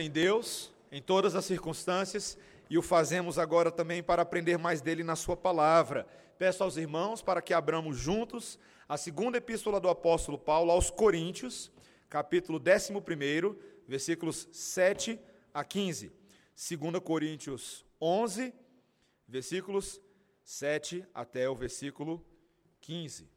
em Deus em todas as circunstâncias e o fazemos agora também para aprender mais dele na sua palavra. Peço aos irmãos para que abramos juntos a segunda epístola do apóstolo Paulo aos Coríntios, capítulo 11, versículos 7 a 15. 2 Coríntios 11, versículos 7 até o versículo 15.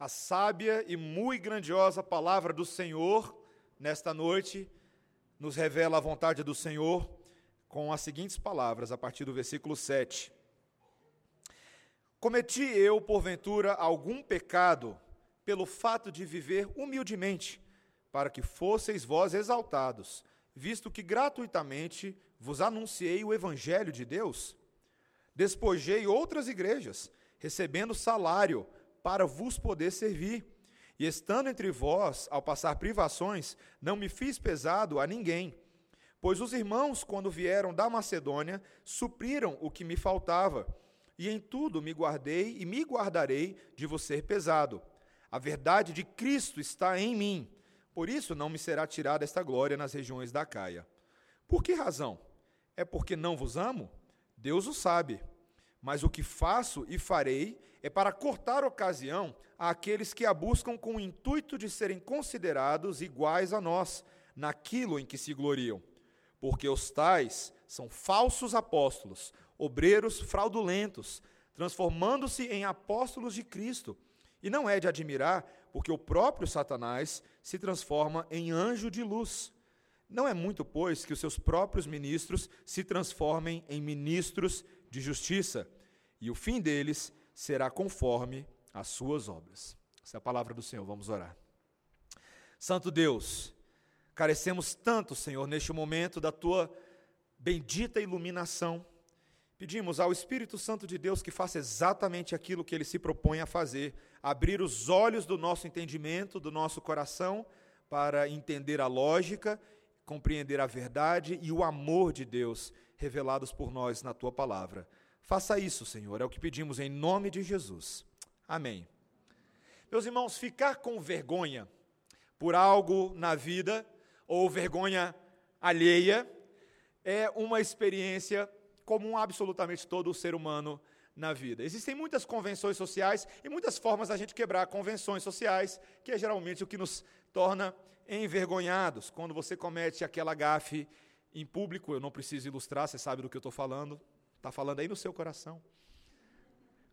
A sábia e muito grandiosa palavra do Senhor nesta noite nos revela a vontade do Senhor com as seguintes palavras, a partir do versículo 7. Cometi eu, porventura, algum pecado pelo fato de viver humildemente, para que fosseis vós exaltados, visto que gratuitamente vos anunciei o Evangelho de Deus? Despojei outras igrejas, recebendo salário, para vos poder servir. E estando entre vós, ao passar privações, não me fiz pesado a ninguém. Pois os irmãos, quando vieram da Macedônia, supriram o que me faltava, e em tudo me guardei e me guardarei de vos ser pesado. A verdade de Cristo está em mim, por isso não me será tirada esta glória nas regiões da Caia. Por que razão? É porque não vos amo? Deus o sabe. Mas o que faço e farei é para cortar ocasião àqueles que a buscam com o intuito de serem considerados iguais a nós, naquilo em que se gloriam. Porque os tais são falsos apóstolos, obreiros fraudulentos, transformando-se em apóstolos de Cristo. E não é de admirar, porque o próprio Satanás se transforma em anjo de luz. Não é muito, pois, que os seus próprios ministros se transformem em ministros de justiça, e o fim deles será conforme as suas obras. Essa é a palavra do Senhor, vamos orar. Santo Deus, carecemos tanto, Senhor, neste momento da tua bendita iluminação. Pedimos ao Espírito Santo de Deus que faça exatamente aquilo que ele se propõe a fazer, abrir os olhos do nosso entendimento, do nosso coração, para entender a lógica, compreender a verdade e o amor de Deus revelados por nós na tua palavra. Faça isso, Senhor, é o que pedimos em nome de Jesus. Amém. Meus irmãos, ficar com vergonha por algo na vida ou vergonha alheia é uma experiência comum a absolutamente todo ser humano na vida. Existem muitas convenções sociais e muitas formas da gente quebrar convenções sociais, que é geralmente o que nos torna envergonhados. Quando você comete aquela gafe em público, eu não preciso ilustrar, você sabe do que eu estou falando, Está falando aí no seu coração.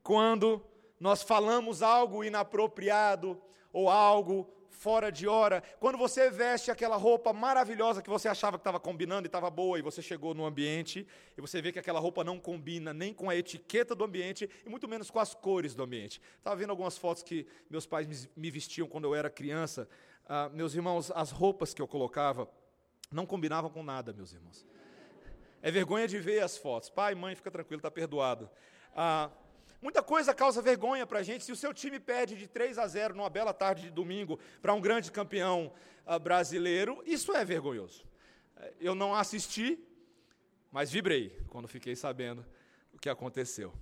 Quando nós falamos algo inapropriado ou algo fora de hora, quando você veste aquela roupa maravilhosa que você achava que estava combinando e estava boa, e você chegou no ambiente e você vê que aquela roupa não combina nem com a etiqueta do ambiente e muito menos com as cores do ambiente. Estava vendo algumas fotos que meus pais me vestiam quando eu era criança. Ah, meus irmãos, as roupas que eu colocava não combinavam com nada, meus irmãos. É vergonha de ver as fotos. Pai, mãe, fica tranquilo, está perdoado. Ah, muita coisa causa vergonha para a gente. Se o seu time perde de 3 a 0 numa bela tarde de domingo para um grande campeão ah, brasileiro, isso é vergonhoso. Eu não assisti, mas vibrei quando fiquei sabendo o que aconteceu.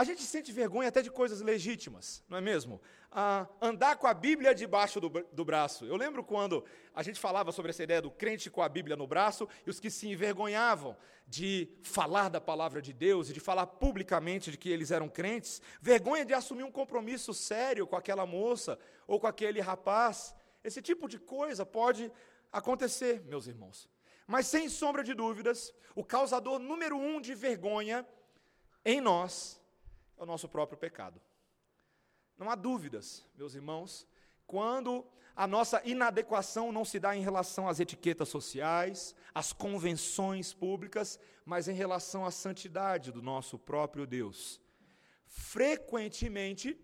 A gente sente vergonha até de coisas legítimas, não é mesmo? Ah, andar com a Bíblia debaixo do, do, braço. Eu lembro quando a gente falava sobre essa ideia do crente com a Bíblia no braço e os que se envergonhavam de falar da palavra de Deus e de falar publicamente de que eles eram crentes, vergonha de assumir um compromisso sério com aquela moça ou com aquele rapaz. Esse tipo de coisa pode acontecer, meus irmãos. Mas sem sombra de dúvidas, o causador número um de vergonha em nós é o nosso próprio pecado. Não há dúvidas, meus irmãos, quando a nossa inadequação não se dá em relação às etiquetas sociais, às convenções públicas, mas em relação à santidade do nosso próprio Deus. Frequentemente,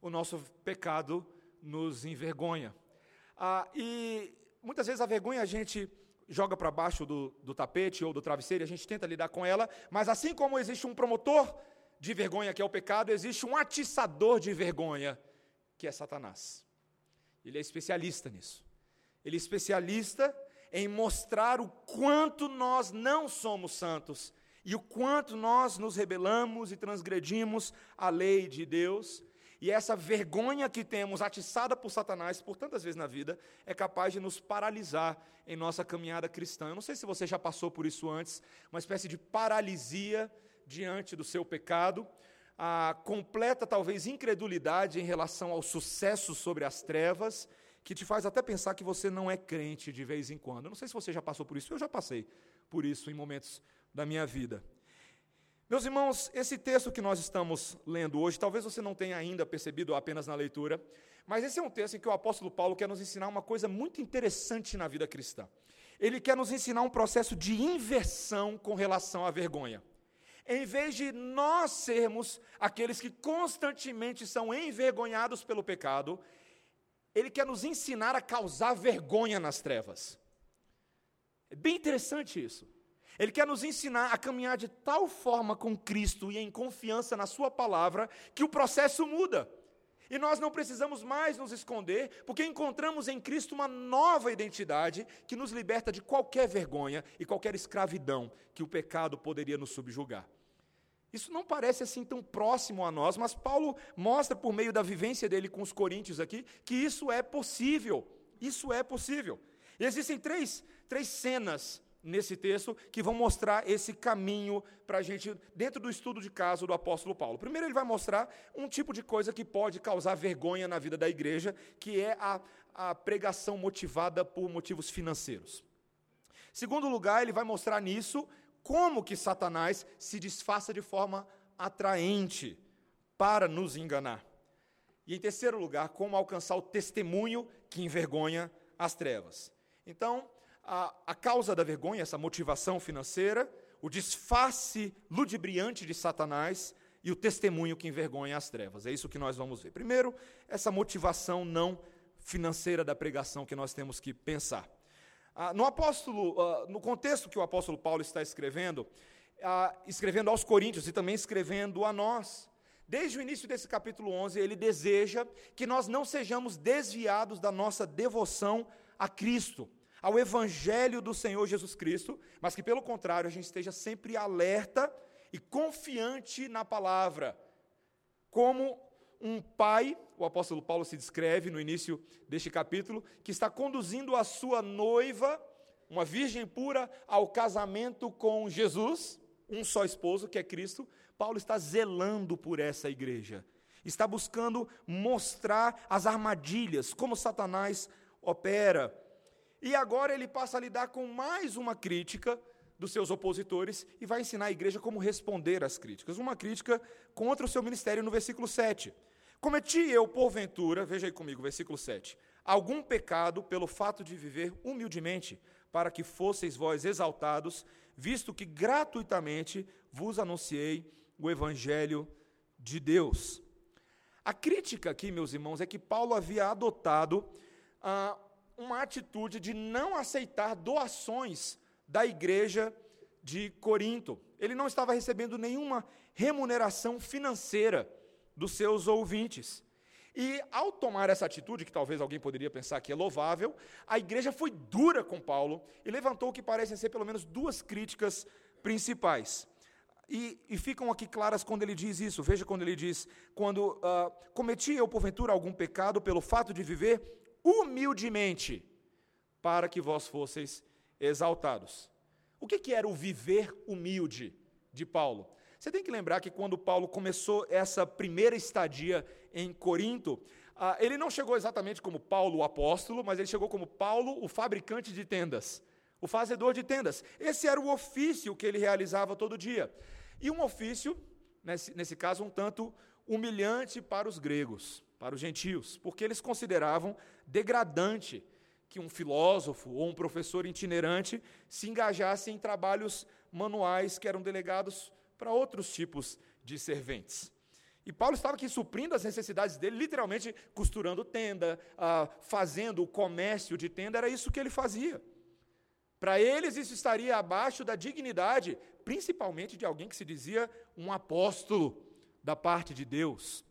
o nosso pecado nos envergonha. Ah, e muitas vezes a vergonha a gente joga para baixo do, do tapete ou do travesseiro, a gente tenta lidar com ela, mas assim como existe um promotor de vergonha, que é o pecado, existe um atiçador de vergonha, que é Satanás. Ele é especialista nisso. Ele é especialista em mostrar o quanto nós não somos santos e o quanto nós nos rebelamos e transgredimos a lei de Deus, e essa vergonha que temos atiçada por Satanás por tantas vezes na vida é capaz de nos paralisar em nossa caminhada cristã. Eu não sei se você já passou por isso antes, uma espécie de paralisia diante do seu pecado, a completa talvez incredulidade em relação ao sucesso sobre as trevas, que te faz até pensar que você não é crente de vez em quando. Não sei se você já passou por isso, eu já passei por isso em momentos da minha vida. Meus irmãos, esse texto que nós estamos lendo hoje, talvez você não tenha ainda percebido apenas na leitura, mas esse é um texto em que o apóstolo Paulo quer nos ensinar uma coisa muito interessante na vida cristã. Ele quer nos ensinar um processo de inversão com relação à vergonha. Em vez de nós sermos aqueles que constantemente são envergonhados pelo pecado, ele quer nos ensinar a causar vergonha nas trevas. É bem interessante isso. Ele quer nos ensinar a caminhar de tal forma com Cristo e em confiança na Sua palavra que o processo muda. E nós não precisamos mais nos esconder, porque encontramos em Cristo uma nova identidade que nos liberta de qualquer vergonha e qualquer escravidão que o pecado poderia nos subjugar. Isso não parece assim tão próximo a nós, mas Paulo mostra por meio da vivência dele com os coríntios aqui que isso é possível. Isso é possível. E existem três, três cenas nesse texto que vão mostrar esse caminho para a gente, dentro do estudo de caso do apóstolo Paulo. Primeiro, ele vai mostrar um tipo de coisa que pode causar vergonha na vida da igreja, que é a, a pregação motivada por motivos financeiros. Segundo lugar, ele vai mostrar nisso como que Satanás se disfarça de forma atraente para nos enganar. E em terceiro lugar, como alcançar o testemunho que envergonha as trevas. Então, a, a causa da vergonha, essa motivação financeira, o disfarce ludibriante de Satanás e o testemunho que envergonha as trevas. É isso que nós vamos ver. Primeiro, essa motivação não financeira da pregação que nós temos que pensar. Ah, no apóstolo, ah, no contexto que o apóstolo Paulo está escrevendo, ah, escrevendo aos Coríntios e também escrevendo a nós, desde o início desse capítulo 11, ele deseja que nós não sejamos desviados da nossa devoção a Cristo ao Evangelho do Senhor Jesus Cristo, mas que, pelo contrário, a gente esteja sempre alerta e confiante na palavra. Como um pai, o apóstolo Paulo se descreve no início deste capítulo, que está conduzindo a sua noiva, uma virgem pura, ao casamento com Jesus, um só esposo, que é Cristo. Paulo está zelando por essa igreja, está buscando mostrar as armadilhas, como Satanás opera e agora ele passa a lidar com mais uma crítica dos seus opositores e vai ensinar a igreja como responder às críticas. Uma crítica contra o seu ministério no versículo 7. Cometi eu, porventura, veja aí comigo, versículo 7, algum pecado pelo fato de viver humildemente, para que fosseis vós exaltados, visto que gratuitamente vos anunciei o evangelho de Deus. A crítica aqui, meus irmãos, é que Paulo havia adotado ah, uma atitude de não aceitar doações da igreja de Corinto. Ele não estava recebendo nenhuma remuneração financeira dos seus ouvintes. E ao tomar essa atitude, que talvez alguém poderia pensar que é louvável, a igreja foi dura com Paulo e levantou o que parecem ser pelo menos duas críticas principais. E, e, ficam aqui claras quando ele diz isso. Veja quando ele diz: quando uh, cometi eu porventura algum pecado pelo fato de viver humildemente, para que vós fosseis exaltados. O que, que era o viver humilde de Paulo? Você tem que lembrar que quando Paulo começou essa primeira estadia em Corinto, ah, ele não chegou exatamente como Paulo o apóstolo, mas ele chegou como Paulo o fabricante de tendas, o fazedor de tendas. Esse era o ofício que ele realizava todo dia. E um ofício, nesse, nesse caso, um tanto humilhante para os gregos, para os gentios, porque eles consideravam degradante que um filósofo ou um professor itinerante se engajasse em trabalhos manuais que eram delegados para outros tipos de serventes. E Paulo estava aqui suprindo as necessidades dele, literalmente costurando tenda, ah, fazendo o comércio de tenda, era isso que ele fazia. Para eles, isso estaria abaixo da dignidade, principalmente de alguém que se dizia um apóstolo da parte de Deus.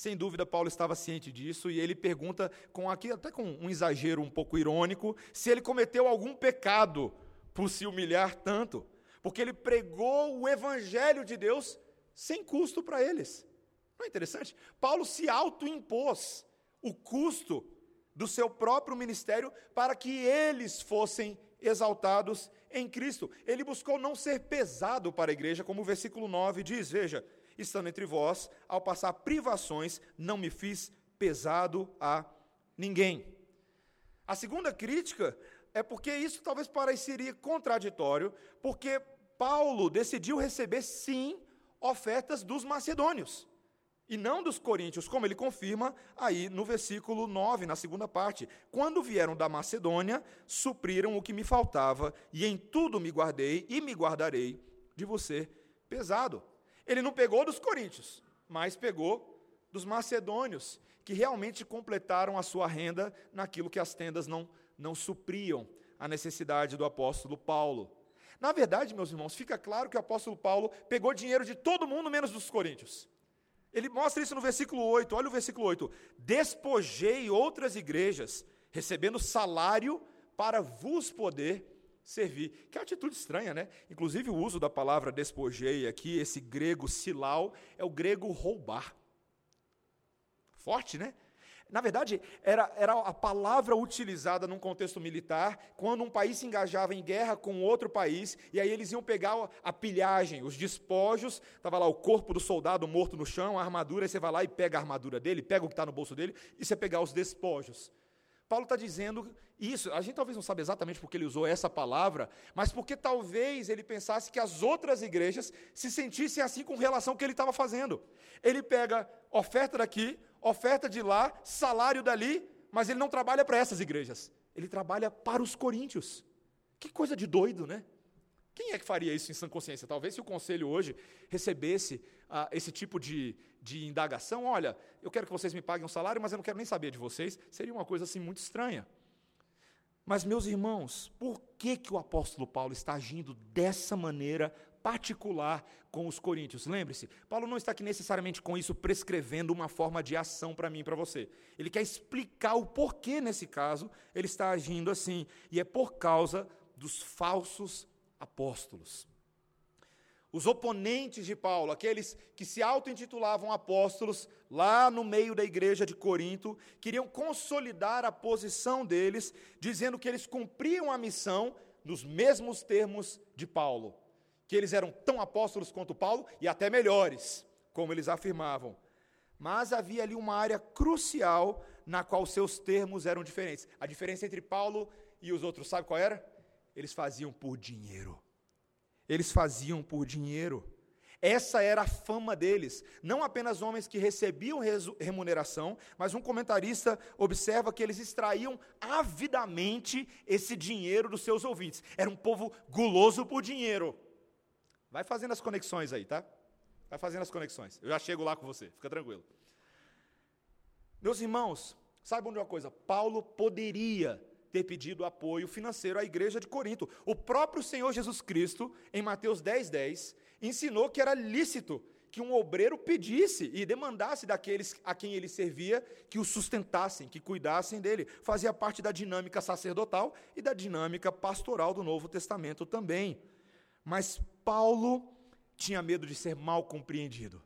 Sem dúvida, Paulo estava ciente disso e ele pergunta, com aqui até com um exagero um pouco irônico, se ele cometeu algum pecado por se humilhar tanto. porque ele pregou o evangelho de Deus sem custo para eles. Não é interessante? Paulo se autoimpôs o custo do seu próprio ministério para que eles fossem exaltados em Cristo. Ele buscou não ser pesado para a igreja, como o versículo 9 diz: Veja, estando entre vós, ao passar privações, não me fiz pesado a ninguém. A segunda crítica é porque isso talvez pareceria contraditório, porque Paulo decidiu receber sim ofertas dos macedônios e não dos coríntios, como ele confirma aí no versículo 9, na segunda parte. Quando vieram da Macedônia, supriram o que me faltava, e em tudo me guardei e me guardarei de você pesado. Ele não pegou dos coríntios, mas pegou dos macedônios, que realmente completaram a sua renda naquilo que as tendas não, não supriam a necessidade do apóstolo Paulo. Na verdade, meus irmãos, fica claro que o apóstolo Paulo pegou dinheiro de todo mundo menos dos coríntios. Ele mostra isso no versículo 8, olha o versículo 8: Despojei outras igrejas, recebendo salário para vos poder servir. Que é atitude estranha, né? Inclusive o uso da palavra despojei aqui, esse grego silau, é o grego roubar. Forte, né? Na verdade, era, era a palavra utilizada num contexto militar, quando um país se engajava em guerra com outro país, e aí eles iam pegar a pilhagem, os despojos, estava lá o corpo do soldado morto no chão, a armadura, aí você vai lá e pega a armadura dele, pega o que está no bolso dele, e você pegar os despojos. Paulo está dizendo isso, a gente talvez não sabe exatamente porque ele usou essa palavra, mas porque talvez ele pensasse que as outras igrejas se sentissem assim com relação ao que ele estava fazendo. Ele pega oferta daqui, oferta de lá, salário dali, mas ele não trabalha para essas igrejas. Ele trabalha para os coríntios. Que coisa de doido, né? Quem é que faria isso em sã consciência? Talvez se o conselho hoje recebesse esse tipo de, de indagação, olha, eu quero que vocês me paguem um salário, mas eu não quero nem saber de vocês, seria uma coisa assim muito estranha. Mas, meus irmãos, por que, que o apóstolo Paulo está agindo dessa maneira particular com os coríntios. Lembre-se, Paulo não está aqui necessariamente com isso prescrevendo uma forma de ação para mim e para você. Ele quer explicar o porquê, nesse caso, ele está agindo assim. E é por causa dos falsos apóstolos. Os oponentes de Paulo, aqueles que se auto-intitulavam apóstolos, lá no meio da igreja de Corinto, queriam consolidar a posição deles, dizendo que eles cumpriam a missão nos mesmos termos de Paulo que eles eram tão apóstolos quanto Paulo e até melhores, como eles afirmavam. Mas havia ali uma área crucial na qual seus termos eram diferentes. A diferença entre Paulo e os outros, sabe qual era? Eles faziam por dinheiro. Eles faziam por dinheiro. Essa era a fama deles. Não apenas homens que recebiam remuneração, mas um comentarista observa que eles extraíam avidamente esse dinheiro dos seus ouvintes. Era um povo guloso por dinheiro. Vai fazendo as conexões aí, tá? Vai fazendo as conexões. Eu já chego lá com você, fica tranquilo. Meus irmãos, saibam de uma coisa: Paulo poderia ter pedido apoio financeiro à igreja de Corinto. O próprio Senhor Jesus Cristo, em Mateus 10, 10, ensinou que era lícito que um obreiro pedisse e demandasse daqueles a quem ele servia que o sustentassem, que cuidassem dele. Fazia parte da dinâmica sacerdotal e da dinâmica pastoral do Novo Testamento também. Mas Paulo tinha medo de ser mal compreendido.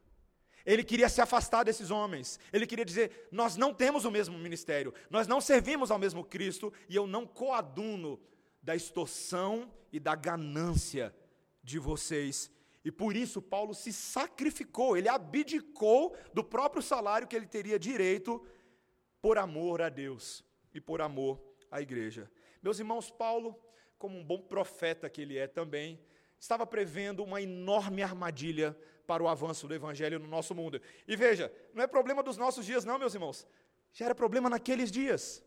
Ele queria se afastar desses homens. Ele queria dizer: Nós não temos o mesmo ministério, nós não servimos ao mesmo Cristo e eu não coaduno da extorsão e da ganância de vocês. E por isso Paulo se sacrificou, ele abdicou do próprio salário que ele teria direito por amor a Deus e por amor à igreja. Meus irmãos, Paulo, como um bom profeta que ele é também, estava prevendo uma enorme armadilha para o avanço do evangelho no nosso mundo. E veja, não é problema dos nossos dias, não, meus irmãos. Já era problema naqueles dias.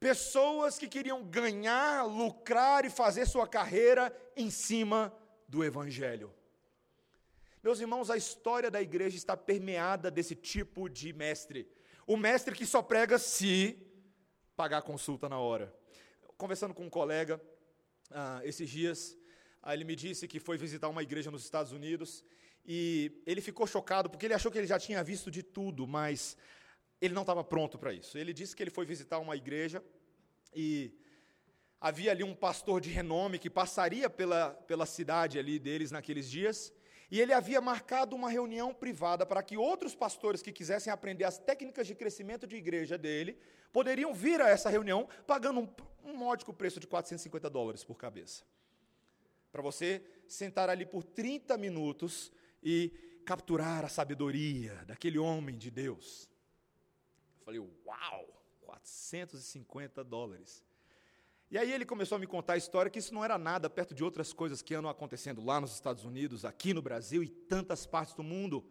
Pessoas que queriam ganhar, lucrar e fazer sua carreira em cima do evangelho. Meus irmãos, a história da igreja está permeada desse tipo de mestre. O mestre que só prega se pagar a consulta na hora. Conversando com um colega ah, esses dias, Aí ele me disse que foi visitar uma igreja nos Estados Unidos e ele ficou chocado porque ele achou que ele já tinha visto de tudo, mas ele não estava pronto para isso. Ele disse que ele foi visitar uma igreja e havia ali um pastor de renome que passaria pela, pela cidade ali deles naqueles dias, e ele havia marcado uma reunião privada para que outros pastores que quisessem aprender as técnicas de crescimento de igreja dele, poderiam vir a essa reunião pagando um, um módico preço de 450 dólares por cabeça. Para você sentar ali por 30 minutos e capturar a sabedoria daquele homem de Deus. Eu falei, uau, 450 dólares. E aí ele começou a me contar a história que isso não era nada perto de outras coisas que andam acontecendo lá nos Estados Unidos, aqui no Brasil e tantas partes do mundo.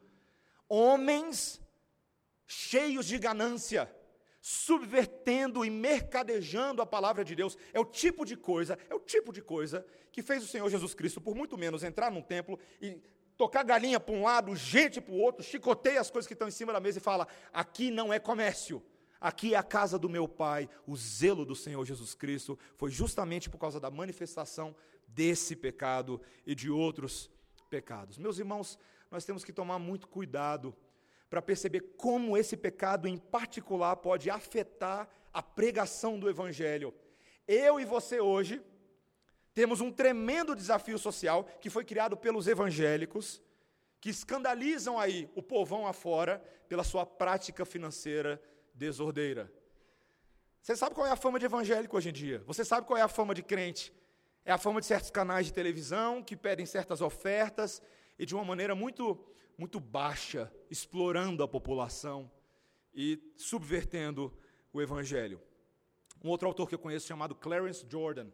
Homens cheios de ganância, subvertendo e mercadejando a palavra de Deus. É o tipo de coisa, é o tipo de coisa que fez o Senhor Jesus Cristo, por muito menos, entrar num templo e tocar galinha para um lado, gente para o outro, chicoteia as coisas que estão em cima da mesa e fala: aqui não é comércio. Aqui é a casa do meu pai, o zelo do Senhor Jesus Cristo foi justamente por causa da manifestação desse pecado e de outros pecados. Meus irmãos, nós temos que tomar muito cuidado para perceber como esse pecado em particular pode afetar a pregação do Evangelho. Eu e você hoje temos um tremendo desafio social que foi criado pelos evangélicos, que escandalizam aí o povão afora pela sua prática financeira desordeira. Você sabe qual é a fama de evangélico hoje em dia? Você sabe qual é a fama de crente? É a fama de certos canais de televisão que pedem certas ofertas e de uma maneira muito, muito baixa, explorando a população e subvertendo o evangelho. Um outro autor que eu conheço chamado Clarence Jordan,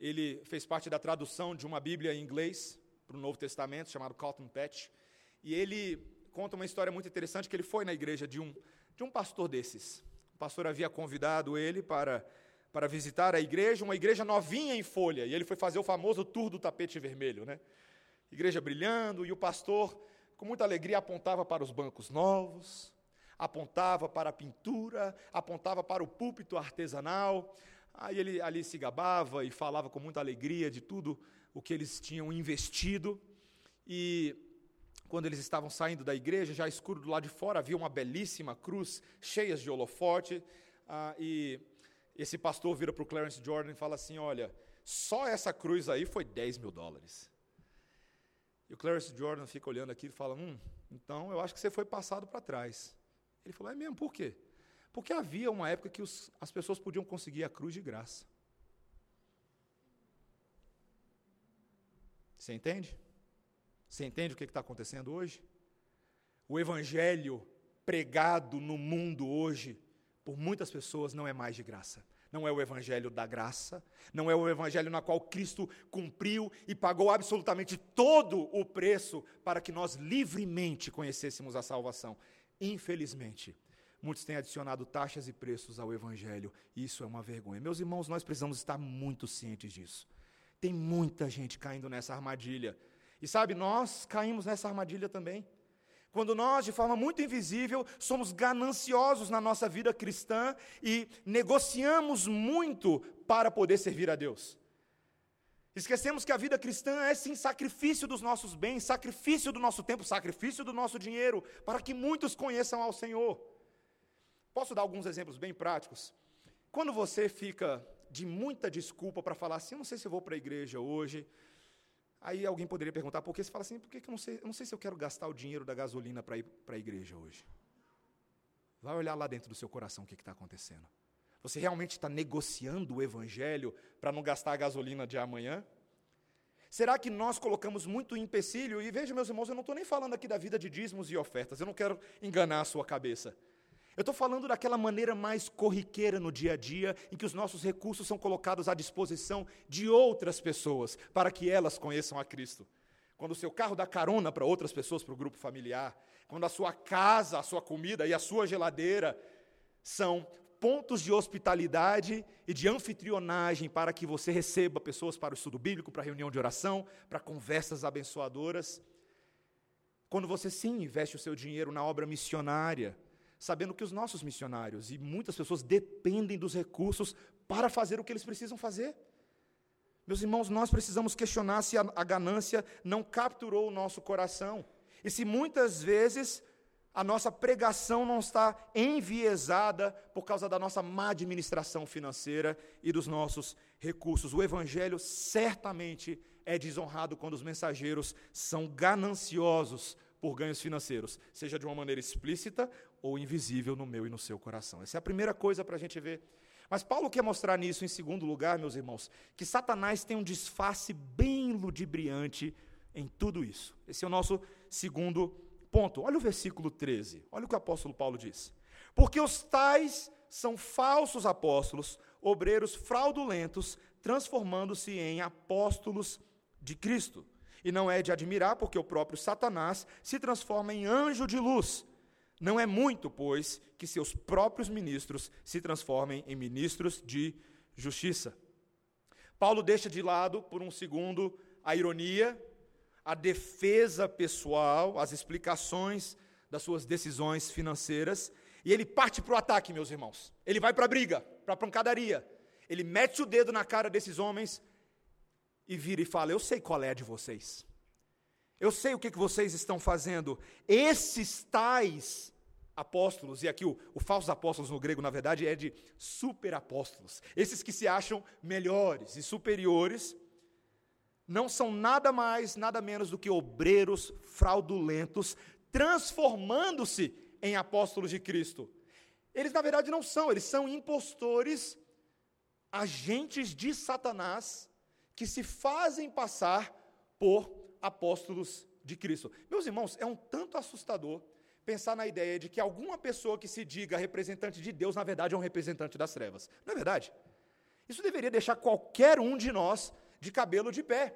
ele fez parte da tradução de uma Bíblia em inglês para o Novo Testamento, chamado Cotton Patch, e ele conta uma história muito interessante que ele foi na igreja de um de um pastor desses. O pastor havia convidado ele para, para visitar a igreja, uma igreja novinha em folha, e ele foi fazer o famoso tour do tapete vermelho, né? Igreja brilhando, e o pastor, com muita alegria, apontava para os bancos novos, apontava para a pintura, apontava para o púlpito artesanal. Aí ele ali se gabava e falava com muita alegria de tudo o que eles tinham investido. E quando eles estavam saindo da igreja, já escuro do lado de fora, havia uma belíssima cruz cheia de holofote. Ah, e esse pastor vira para o Clarence Jordan e fala assim: Olha, só essa cruz aí foi 10 mil dólares. E o Clarence Jordan fica olhando aqui e fala: Hum, então eu acho que você foi passado para trás. Ele falou: É mesmo, por quê? Porque havia uma época que os, as pessoas podiam conseguir a cruz de graça. Você entende? Você entende o que está acontecendo hoje? O evangelho pregado no mundo hoje, por muitas pessoas, não é mais de graça. Não é o evangelho da graça, não é o evangelho na qual Cristo cumpriu e pagou absolutamente todo o preço para que nós livremente conhecêssemos a salvação. Infelizmente, muitos têm adicionado taxas e preços ao evangelho, isso é uma vergonha. Meus irmãos, nós precisamos estar muito cientes disso. Tem muita gente caindo nessa armadilha e sabe, nós caímos nessa armadilha também. Quando nós, de forma muito invisível, somos gananciosos na nossa vida cristã e negociamos muito para poder servir a Deus. Esquecemos que a vida cristã é sim sacrifício dos nossos bens, sacrifício do nosso tempo, sacrifício do nosso dinheiro, para que muitos conheçam ao Senhor. Posso dar alguns exemplos bem práticos? Quando você fica de muita desculpa para falar assim, eu não sei se eu vou para a igreja hoje, Aí alguém poderia perguntar, por que você fala assim, por que eu não sei, eu não sei se eu quero gastar o dinheiro da gasolina para ir para a igreja hoje. Vai olhar lá dentro do seu coração o que está acontecendo. Você realmente está negociando o evangelho para não gastar a gasolina de amanhã? Será que nós colocamos muito empecilho? E veja, meus irmãos, eu não estou nem falando aqui da vida de dízimos e ofertas, eu não quero enganar a sua cabeça. Eu estou falando daquela maneira mais corriqueira no dia a dia, em que os nossos recursos são colocados à disposição de outras pessoas, para que elas conheçam a Cristo. Quando o seu carro dá carona para outras pessoas, para o grupo familiar, quando a sua casa, a sua comida e a sua geladeira são pontos de hospitalidade e de anfitrionagem para que você receba pessoas para o estudo bíblico, para reunião de oração, para conversas abençoadoras. Quando você sim investe o seu dinheiro na obra missionária, sabendo que os nossos missionários e muitas pessoas dependem dos recursos para fazer o que eles precisam fazer. Meus irmãos, nós precisamos questionar se a, a ganância não capturou o nosso coração. E se muitas vezes a nossa pregação não está enviesada por causa da nossa má administração financeira e dos nossos recursos. O Evangelho certamente é desonrado quando os mensageiros são gananciosos por ganhos financeiros, seja de uma maneira explícita ou invisível no meu e no seu coração. Essa é a primeira coisa para a gente ver. Mas Paulo quer mostrar nisso, em segundo lugar, meus irmãos, que Satanás tem um disfarce bem ludibriante em tudo isso. Esse é o nosso segundo ponto. Olha o versículo 13. Olha o que o apóstolo Paulo diz. Porque os tais são falsos apóstolos, obreiros fraudulentos, transformando-se em apóstolos de Cristo. E não é de admirar, porque o próprio Satanás se transforma em anjo de luz. Não é muito, pois, que seus próprios ministros se transformem em ministros de justiça. Paulo deixa de lado, por um segundo, a ironia a defesa pessoal, as explicações das suas decisões financeiras, e ele parte para o ataque, meus irmãos. Ele vai para a briga, para a pancadaria. Ele mete o dedo na cara desses homens e vira e fala: Eu sei qual é a de vocês. Eu sei o que, que vocês estão fazendo. Esses tais apóstolos, e aqui o, o falsos apóstolos no grego, na verdade, é de superapóstolos. Esses que se acham melhores e superiores, não são nada mais, nada menos do que obreiros fraudulentos, transformando-se em apóstolos de Cristo. Eles, na verdade, não são, eles são impostores, agentes de Satanás, que se fazem passar por apóstolos de Cristo. Meus irmãos, é um tanto assustador pensar na ideia de que alguma pessoa que se diga representante de Deus, na verdade, é um representante das trevas. Não é verdade? Isso deveria deixar qualquer um de nós de cabelo de pé.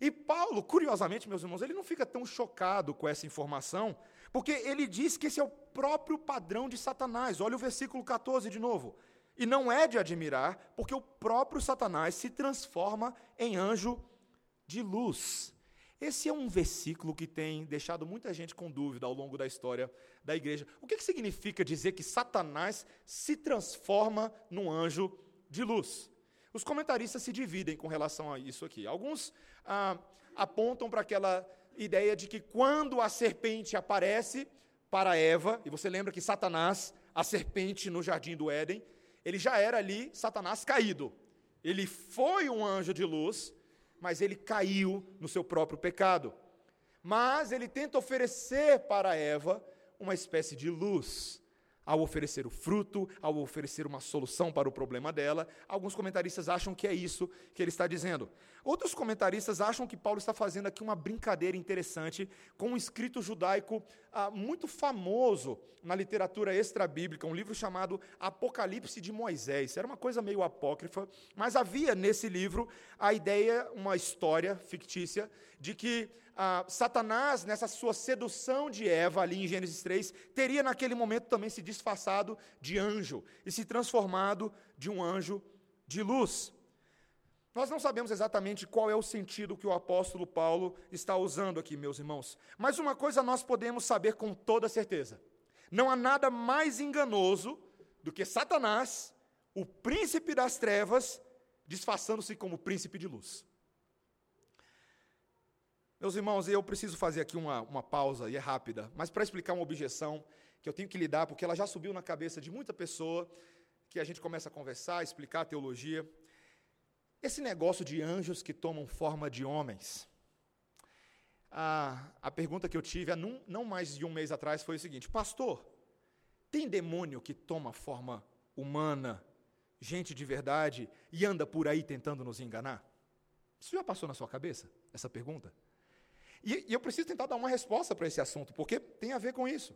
E Paulo, curiosamente, meus irmãos, ele não fica tão chocado com essa informação, porque ele diz que esse é o próprio padrão de Satanás. Olha o versículo 14 de novo. E não é de admirar, porque o próprio Satanás se transforma em anjo de luz. Esse é um versículo que tem deixado muita gente com dúvida ao longo da história da igreja. O que, que significa dizer que Satanás se transforma num anjo de luz? Os comentaristas se dividem com relação a isso aqui. Alguns ah, apontam para aquela ideia de que quando a serpente aparece para Eva, e você lembra que Satanás, a serpente no jardim do Éden, ele já era ali Satanás caído. Ele foi um anjo de luz, mas ele caiu no seu próprio pecado. Mas ele tenta oferecer para Eva uma espécie de luz ao oferecer o fruto, ao oferecer uma solução para o problema dela. Alguns comentaristas acham que é isso que ele está dizendo. Outros comentaristas acham que Paulo está fazendo aqui uma brincadeira interessante com um escrito judaico ah, muito famoso na literatura extra-bíblica, um livro chamado Apocalipse de Moisés. Era uma coisa meio apócrifa, mas havia nesse livro a ideia, uma história fictícia, de que ah, Satanás, nessa sua sedução de Eva, ali em Gênesis 3, teria naquele momento também se disfarçado de anjo e se transformado de um anjo de luz. Nós não sabemos exatamente qual é o sentido que o apóstolo Paulo está usando aqui, meus irmãos, mas uma coisa nós podemos saber com toda certeza: não há nada mais enganoso do que Satanás, o príncipe das trevas, disfarçando-se como príncipe de luz. Meus irmãos, eu preciso fazer aqui uma, uma pausa, e é rápida, mas para explicar uma objeção que eu tenho que lidar, porque ela já subiu na cabeça de muita pessoa, que a gente começa a conversar, explicar a teologia. Esse negócio de anjos que tomam forma de homens. A, a pergunta que eu tive há não, não mais de um mês atrás foi o seguinte: Pastor, tem demônio que toma forma humana, gente de verdade, e anda por aí tentando nos enganar? Isso já passou na sua cabeça, essa pergunta? E, e eu preciso tentar dar uma resposta para esse assunto, porque tem a ver com isso.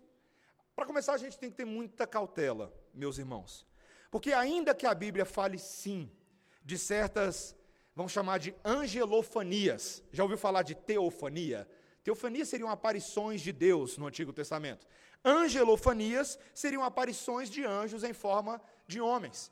Para começar, a gente tem que ter muita cautela, meus irmãos. Porque, ainda que a Bíblia fale sim de certas, vamos chamar de angelofanias, já ouviu falar de teofania? Teofania seriam aparições de Deus no Antigo Testamento. Angelofanias seriam aparições de anjos em forma de homens.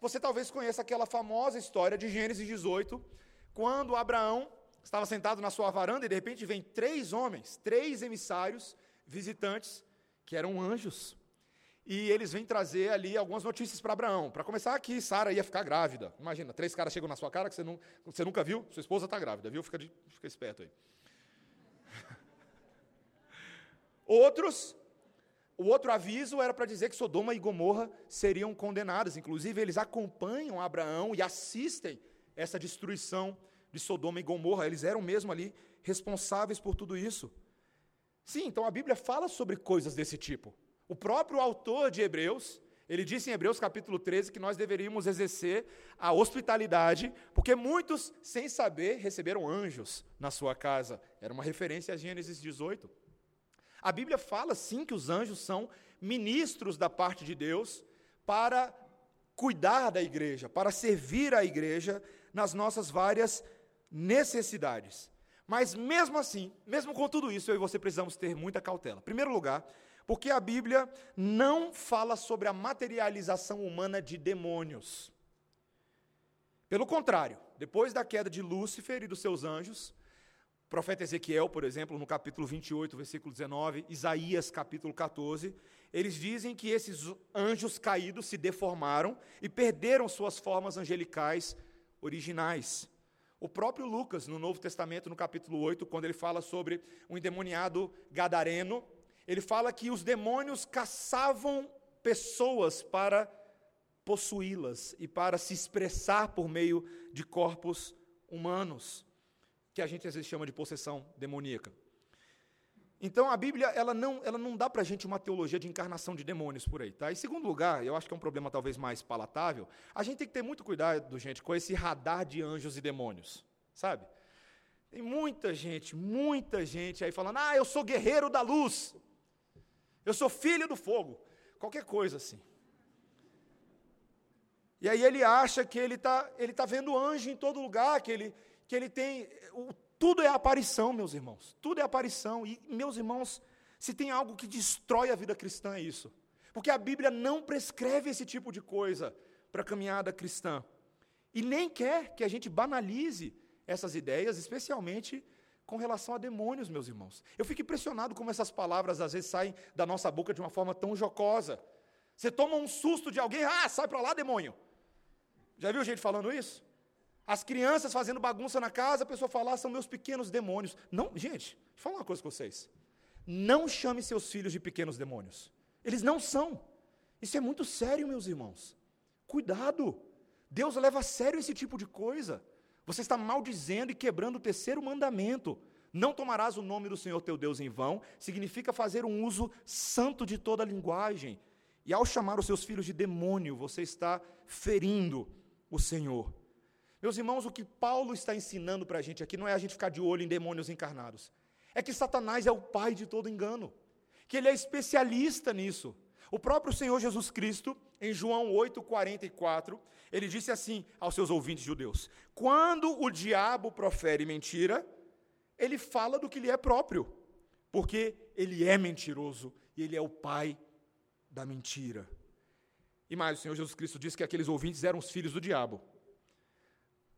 Você talvez conheça aquela famosa história de Gênesis 18, quando Abraão estava sentado na sua varanda e de repente vem três homens, três emissários, visitantes, que eram anjos. E eles vêm trazer ali algumas notícias para Abraão. Para começar, que Sara ia ficar grávida. Imagina, três caras chegam na sua cara que você, não, você nunca viu, sua esposa está grávida, viu? Fica, de, fica esperto aí. Outros O outro aviso era para dizer que Sodoma e Gomorra seriam condenadas. Inclusive, eles acompanham Abraão e assistem essa destruição de Sodoma e Gomorra. Eles eram mesmo ali responsáveis por tudo isso. Sim, então a Bíblia fala sobre coisas desse tipo. O próprio autor de Hebreus, ele disse em Hebreus capítulo 13 que nós deveríamos exercer a hospitalidade, porque muitos, sem saber, receberam anjos na sua casa. Era uma referência a Gênesis 18. A Bíblia fala sim que os anjos são ministros da parte de Deus para cuidar da igreja, para servir a igreja nas nossas várias necessidades. Mas mesmo assim, mesmo com tudo isso, eu e você precisamos ter muita cautela. Em primeiro lugar, porque a Bíblia não fala sobre a materialização humana de demônios. Pelo contrário, depois da queda de Lúcifer e dos seus anjos, o profeta Ezequiel, por exemplo, no capítulo 28, versículo 19, Isaías, capítulo 14, eles dizem que esses anjos caídos se deformaram e perderam suas formas angelicais originais. O próprio Lucas, no Novo Testamento, no capítulo 8, quando ele fala sobre um endemoniado gadareno, ele fala que os demônios caçavam pessoas para possuí-las e para se expressar por meio de corpos humanos que a gente às vezes chama de possessão demoníaca. Então a Bíblia ela não, ela não dá para a gente uma teologia de encarnação de demônios por aí. Tá? Em segundo lugar, eu acho que é um problema talvez mais palatável, a gente tem que ter muito cuidado, gente, com esse radar de anjos e demônios. Sabe? Tem muita gente, muita gente aí falando, ah, eu sou guerreiro da luz, eu sou filho do fogo, qualquer coisa assim. E aí ele acha que ele está ele tá vendo anjo em todo lugar, que ele, que ele tem. O, tudo é aparição, meus irmãos. Tudo é aparição. E, meus irmãos, se tem algo que destrói a vida cristã, é isso. Porque a Bíblia não prescreve esse tipo de coisa para a caminhada cristã. E nem quer que a gente banalize essas ideias, especialmente com relação a demônios, meus irmãos. Eu fico impressionado como essas palavras às vezes saem da nossa boca de uma forma tão jocosa. Você toma um susto de alguém, ah, sai para lá, demônio. Já viu gente falando isso? As crianças fazendo bagunça na casa, a pessoa falar, ah, são meus pequenos demônios. Não, gente, deixa eu falar uma coisa com vocês. Não chame seus filhos de pequenos demônios. Eles não são. Isso é muito sério, meus irmãos. Cuidado. Deus leva a sério esse tipo de coisa. Você está maldizendo e quebrando o terceiro mandamento. Não tomarás o nome do Senhor teu Deus em vão, significa fazer um uso santo de toda a linguagem. E ao chamar os seus filhos de demônio, você está ferindo o Senhor. Meus irmãos, o que Paulo está ensinando para a gente aqui não é a gente ficar de olho em demônios encarnados. É que Satanás é o pai de todo engano. Que ele é especialista nisso. O próprio Senhor Jesus Cristo, em João 8,44, ele disse assim aos seus ouvintes judeus: Quando o diabo profere mentira, ele fala do que lhe é próprio, porque ele é mentiroso e ele é o pai da mentira. E mais, o Senhor Jesus Cristo disse que aqueles ouvintes eram os filhos do diabo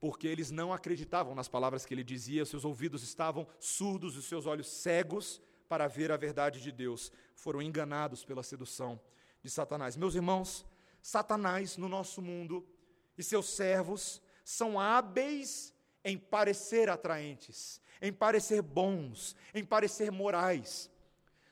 porque eles não acreditavam nas palavras que ele dizia, seus ouvidos estavam surdos e seus olhos cegos para ver a verdade de Deus. Foram enganados pela sedução de Satanás. Meus irmãos, Satanás no nosso mundo e seus servos são hábeis em parecer atraentes, em parecer bons, em parecer morais.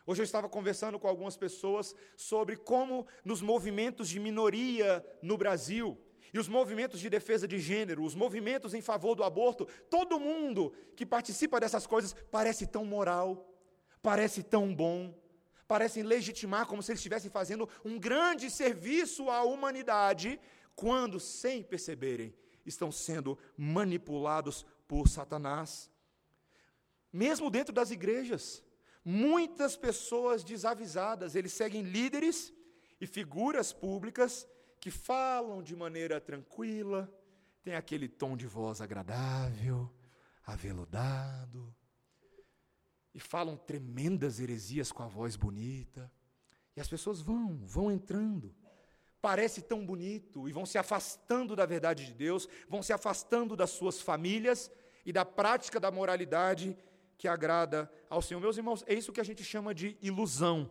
Hoje eu estava conversando com algumas pessoas sobre como nos movimentos de minoria no Brasil, e os movimentos de defesa de gênero, os movimentos em favor do aborto, todo mundo que participa dessas coisas parece tão moral, parece tão bom, parecem legitimar como se eles estivessem fazendo um grande serviço à humanidade, quando, sem perceberem, estão sendo manipulados por Satanás. Mesmo dentro das igrejas, muitas pessoas desavisadas, eles seguem líderes e figuras públicas que falam de maneira tranquila, tem aquele tom de voz agradável, aveludado, e falam tremendas heresias com a voz bonita. E as pessoas vão, vão entrando. Parece tão bonito e vão se afastando da verdade de Deus, vão se afastando das suas famílias e da prática da moralidade que agrada ao Senhor. Meus irmãos, é isso que a gente chama de ilusão.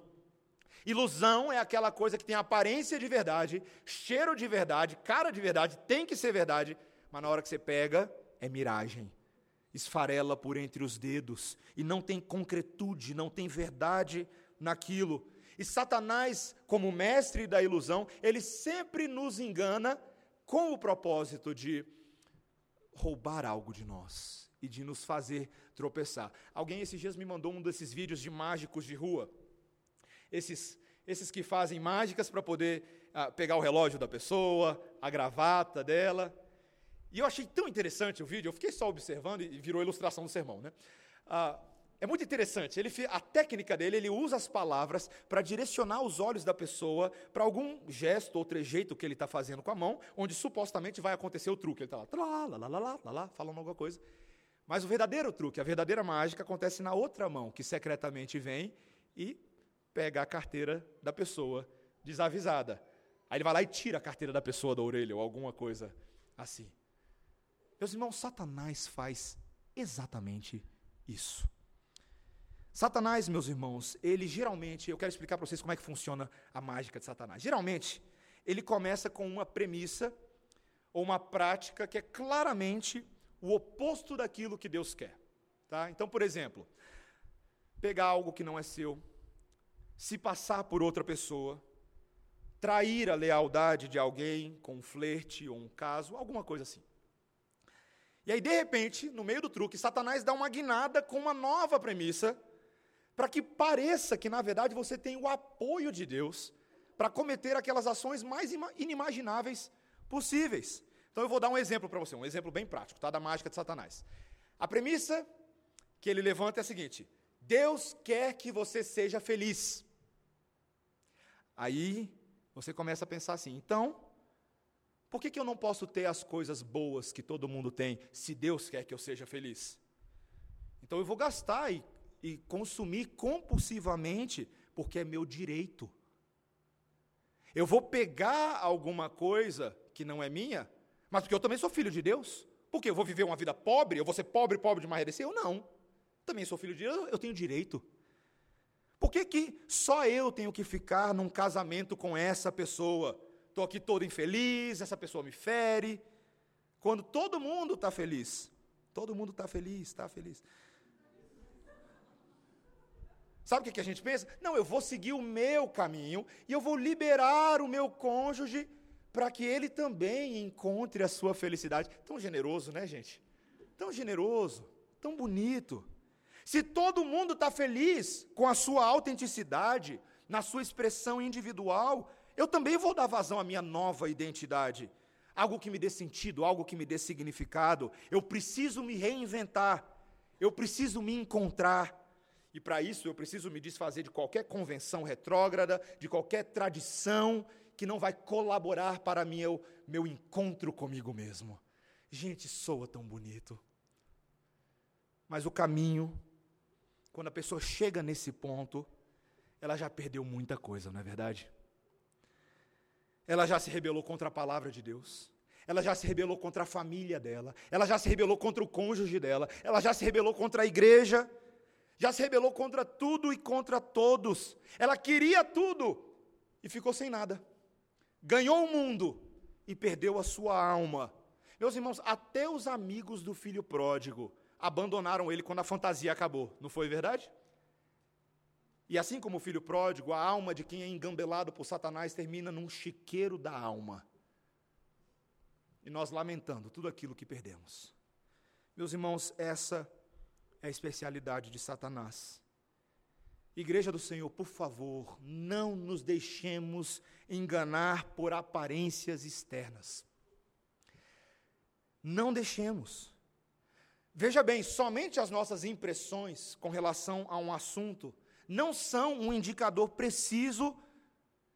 Ilusão é aquela coisa que tem aparência de verdade, cheiro de verdade, cara de verdade, tem que ser verdade, mas na hora que você pega, é miragem. Esfarela por entre os dedos e não tem concretude, não tem verdade naquilo. E Satanás, como mestre da ilusão, ele sempre nos engana com o propósito de roubar algo de nós e de nos fazer tropeçar. Alguém esses dias me mandou um desses vídeos de mágicos de rua. Esses, esses que fazem mágicas para poder ah, pegar o relógio da pessoa, a gravata dela. E eu achei tão interessante o vídeo, eu fiquei só observando e virou ilustração do sermão, né? Ah, é muito interessante. Ele, a técnica dele, ele usa as palavras para direcionar os olhos da pessoa para algum gesto ou trejeito que ele está fazendo com a mão, onde supostamente vai acontecer o truque. Ele está lá, lá, lá, lá, lá, lá, lá, falando alguma coisa. Mas o verdadeiro truque, a verdadeira mágica, acontece na outra mão, que secretamente vem e pega a carteira da pessoa desavisada. Aí ele vai lá e tira a carteira da pessoa da orelha ou alguma coisa assim. Meus irmãos, Satanás faz exatamente isso. Satanás, meus irmãos, ele geralmente, eu quero explicar para vocês como é que funciona a mágica de Satanás. Geralmente, ele começa com uma premissa ou uma prática que é claramente o oposto daquilo que Deus quer. Tá? Então, por exemplo, pegar algo que não é seu, se passar por outra pessoa, trair a lealdade de alguém com um flerte ou um caso, alguma coisa assim. E aí, de repente, no meio do truque, Satanás dá uma guinada com uma nova premissa para que pareça que, na verdade, você tem o apoio de Deus para cometer aquelas ações mais inimagináveis possíveis. Então eu vou dar um exemplo para você, um exemplo bem prático, tá? Da mágica de Satanás. A premissa que ele levanta é a seguinte: Deus quer que você seja feliz. Aí você começa a pensar assim, então, por que, que eu não posso ter as coisas boas que todo mundo tem, se Deus quer que eu seja feliz? Então eu vou gastar e e consumir compulsivamente, porque é meu direito. Eu vou pegar alguma coisa que não é minha, mas porque eu também sou filho de Deus. Porque eu vou viver uma vida pobre, eu vou ser pobre, pobre de mais Eu não. Também sou filho de Deus, eu tenho direito. Por que, que só eu tenho que ficar num casamento com essa pessoa? Estou aqui todo infeliz, essa pessoa me fere. Quando todo mundo está feliz. Todo mundo está feliz, está feliz. Sabe o que a gente pensa? Não, eu vou seguir o meu caminho e eu vou liberar o meu cônjuge para que ele também encontre a sua felicidade. Tão generoso, né, gente? Tão generoso, tão bonito. Se todo mundo está feliz com a sua autenticidade, na sua expressão individual, eu também vou dar vazão à minha nova identidade. Algo que me dê sentido, algo que me dê significado. Eu preciso me reinventar. Eu preciso me encontrar. E para isso eu preciso me desfazer de qualquer convenção retrógrada, de qualquer tradição que não vai colaborar para meu, meu encontro comigo mesmo. Gente, soa tão bonito. Mas o caminho, quando a pessoa chega nesse ponto, ela já perdeu muita coisa, não é verdade? Ela já se rebelou contra a palavra de Deus. Ela já se rebelou contra a família dela. Ela já se rebelou contra o cônjuge dela. Ela já se rebelou contra a igreja já se rebelou contra tudo e contra todos. Ela queria tudo e ficou sem nada. Ganhou o mundo e perdeu a sua alma. Meus irmãos, até os amigos do filho pródigo abandonaram ele quando a fantasia acabou, não foi verdade? E assim como o filho pródigo, a alma de quem é engambelado por Satanás termina num chiqueiro da alma. E nós lamentando tudo aquilo que perdemos. Meus irmãos, essa é a especialidade de Satanás. Igreja do Senhor, por favor, não nos deixemos enganar por aparências externas. Não deixemos. Veja bem, somente as nossas impressões com relação a um assunto não são um indicador preciso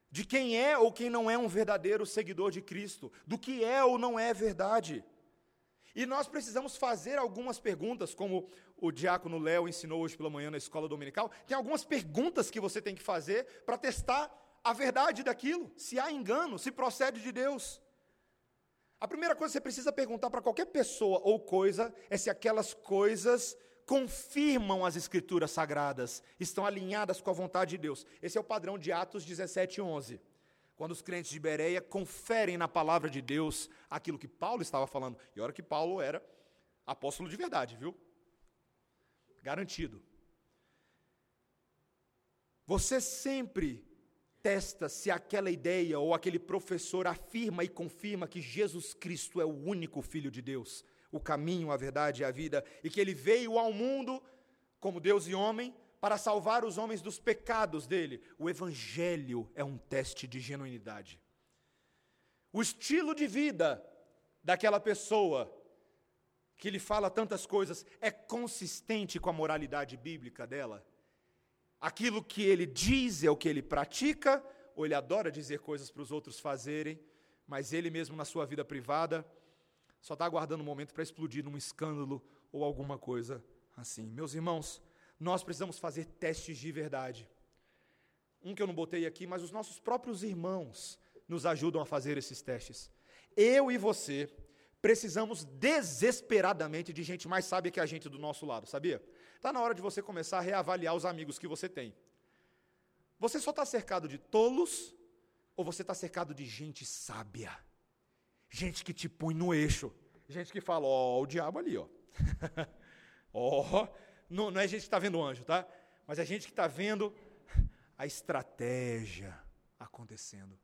de quem é ou quem não é um verdadeiro seguidor de Cristo, do que é ou não é verdade. E nós precisamos fazer algumas perguntas, como o diácono Léo ensinou hoje pela manhã na escola dominical. Tem algumas perguntas que você tem que fazer para testar a verdade daquilo, se há engano, se procede de Deus. A primeira coisa que você precisa perguntar para qualquer pessoa ou coisa é se aquelas coisas confirmam as escrituras sagradas, estão alinhadas com a vontade de Deus. Esse é o padrão de Atos 17, 11 quando os crentes de Bereia conferem na palavra de Deus aquilo que Paulo estava falando. E olha que Paulo era apóstolo de verdade, viu? Garantido. Você sempre testa se aquela ideia ou aquele professor afirma e confirma que Jesus Cristo é o único Filho de Deus, o caminho, a verdade e a vida, e que ele veio ao mundo como Deus e homem para salvar os homens dos pecados dele. O Evangelho é um teste de genuinidade. O estilo de vida daquela pessoa que lhe fala tantas coisas é consistente com a moralidade bíblica dela? Aquilo que ele diz é o que ele pratica, ou ele adora dizer coisas para os outros fazerem, mas ele mesmo na sua vida privada só está aguardando um momento para explodir num escândalo ou alguma coisa assim. Meus irmãos, nós precisamos fazer testes de verdade. Um que eu não botei aqui, mas os nossos próprios irmãos nos ajudam a fazer esses testes. Eu e você precisamos desesperadamente de gente mais sábia que a gente do nosso lado, sabia? Está na hora de você começar a reavaliar os amigos que você tem. Você só está cercado de tolos ou você está cercado de gente sábia? Gente que te põe no eixo. Gente que fala, ó, oh, o diabo ali, ó. ó, oh, não, não é gente que está vendo o anjo, tá? Mas é gente que está vendo a estratégia acontecendo.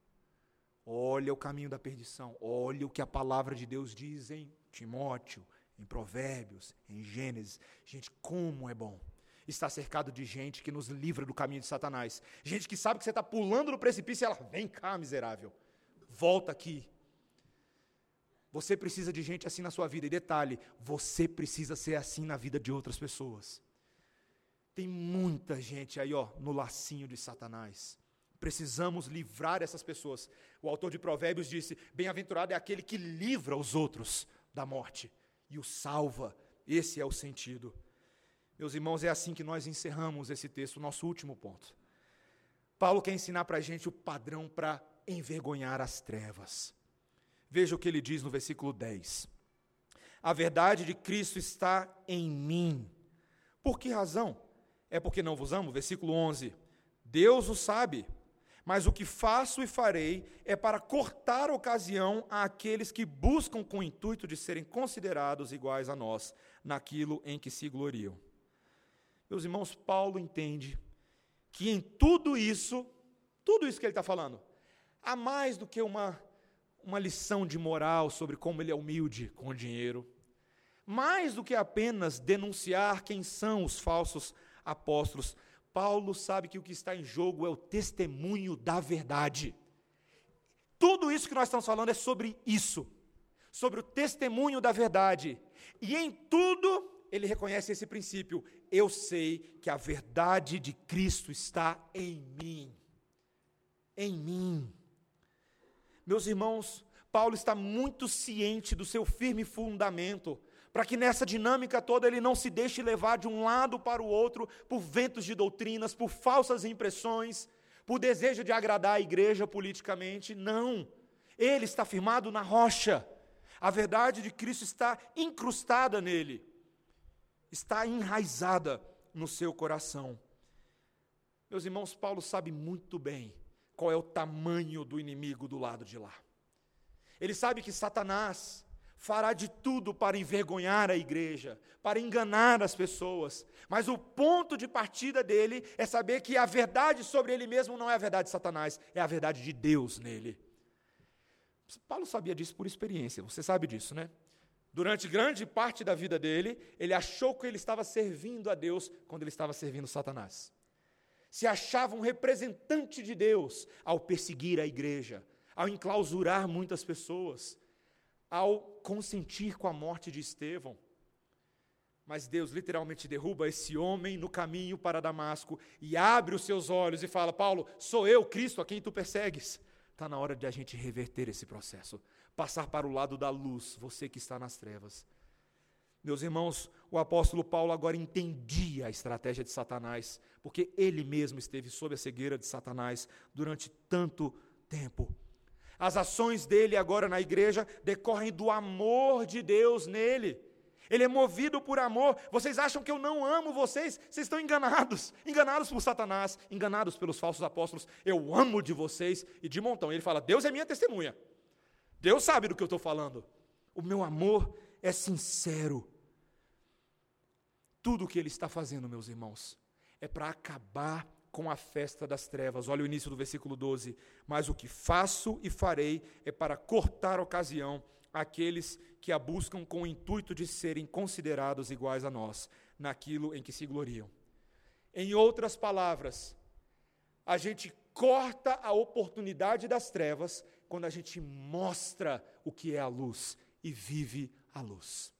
Olha o caminho da perdição. Olha o que a palavra de Deus diz em Timóteo em Provérbios, em Gênesis. Gente, como é bom estar cercado de gente que nos livra do caminho de Satanás. Gente que sabe que você está pulando no precipício e ela, vem cá, miserável, volta aqui. Você precisa de gente assim na sua vida. E detalhe, você precisa ser assim na vida de outras pessoas. Tem muita gente aí, ó, no lacinho de Satanás. Precisamos livrar essas pessoas. O autor de Provérbios disse: Bem-aventurado é aquele que livra os outros da morte e o salva. Esse é o sentido. Meus irmãos, é assim que nós encerramos esse texto, nosso último ponto. Paulo quer ensinar para a gente o padrão para envergonhar as trevas. Veja o que ele diz no versículo 10. A verdade de Cristo está em mim. Por que razão? É porque não vos amo? Versículo 11. Deus o sabe mas o que faço e farei é para cortar ocasião àqueles que buscam com o intuito de serem considerados iguais a nós naquilo em que se gloriam. Meus irmãos, Paulo entende que em tudo isso, tudo isso que ele está falando, há mais do que uma, uma lição de moral sobre como ele é humilde com o dinheiro, mais do que apenas denunciar quem são os falsos apóstolos, Paulo sabe que o que está em jogo é o testemunho da verdade. Tudo isso que nós estamos falando é sobre isso, sobre o testemunho da verdade. E em tudo ele reconhece esse princípio: eu sei que a verdade de Cristo está em mim. Em mim. Meus irmãos, Paulo está muito ciente do seu firme fundamento para que nessa dinâmica toda ele não se deixe levar de um lado para o outro por ventos de doutrinas, por falsas impressões, por desejo de agradar a igreja politicamente. Não. Ele está firmado na rocha. A verdade de Cristo está incrustada nele, está enraizada no seu coração. Meus irmãos, Paulo sabe muito bem qual é o tamanho do inimigo do lado de lá. Ele sabe que Satanás fará de tudo para envergonhar a igreja, para enganar as pessoas. Mas o ponto de partida dele é saber que a verdade sobre ele mesmo não é a verdade de Satanás, é a verdade de Deus nele. Paulo sabia disso por experiência, você sabe disso, né? Durante grande parte da vida dele, ele achou que ele estava servindo a Deus quando ele estava servindo Satanás. Se achava um representante de Deus ao perseguir a igreja, ao enclausurar muitas pessoas, ao consentir com a morte de Estevão. Mas Deus literalmente derruba esse homem no caminho para Damasco e abre os seus olhos e fala: Paulo, sou eu, Cristo, a quem tu persegues. Está na hora de a gente reverter esse processo, passar para o lado da luz, você que está nas trevas. Meus irmãos, o apóstolo Paulo agora entendia a estratégia de Satanás, porque ele mesmo esteve sob a cegueira de Satanás durante tanto tempo. As ações dele agora na igreja decorrem do amor de Deus nele. Ele é movido por amor. Vocês acham que eu não amo vocês? Vocês estão enganados. Enganados por Satanás, enganados pelos falsos apóstolos. Eu amo de vocês e de montão. Ele fala: Deus é minha testemunha. Deus sabe do que eu estou falando. O meu amor é sincero. Tudo o que ele está fazendo, meus irmãos, é para acabar com a festa das trevas. Olha o início do versículo 12. Mas o que faço e farei é para cortar ocasião àqueles que a buscam com o intuito de serem considerados iguais a nós, naquilo em que se gloriam. Em outras palavras, a gente corta a oportunidade das trevas quando a gente mostra o que é a luz e vive a luz.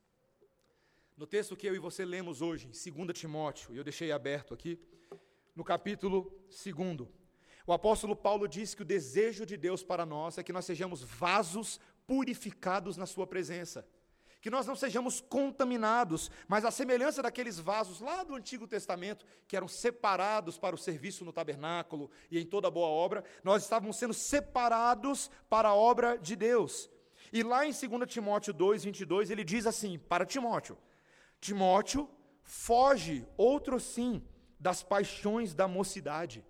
No texto que eu e você lemos hoje, em 2 Timóteo, e eu deixei aberto aqui, no capítulo 2, o apóstolo Paulo diz que o desejo de Deus para nós é que nós sejamos vasos purificados na Sua presença. Que nós não sejamos contaminados, mas a semelhança daqueles vasos lá do Antigo Testamento, que eram separados para o serviço no tabernáculo e em toda boa obra, nós estávamos sendo separados para a obra de Deus. E lá em 2 Timóteo 2, 22, ele diz assim para Timóteo: Timóteo, foge, outro sim, das paixões da mocidade.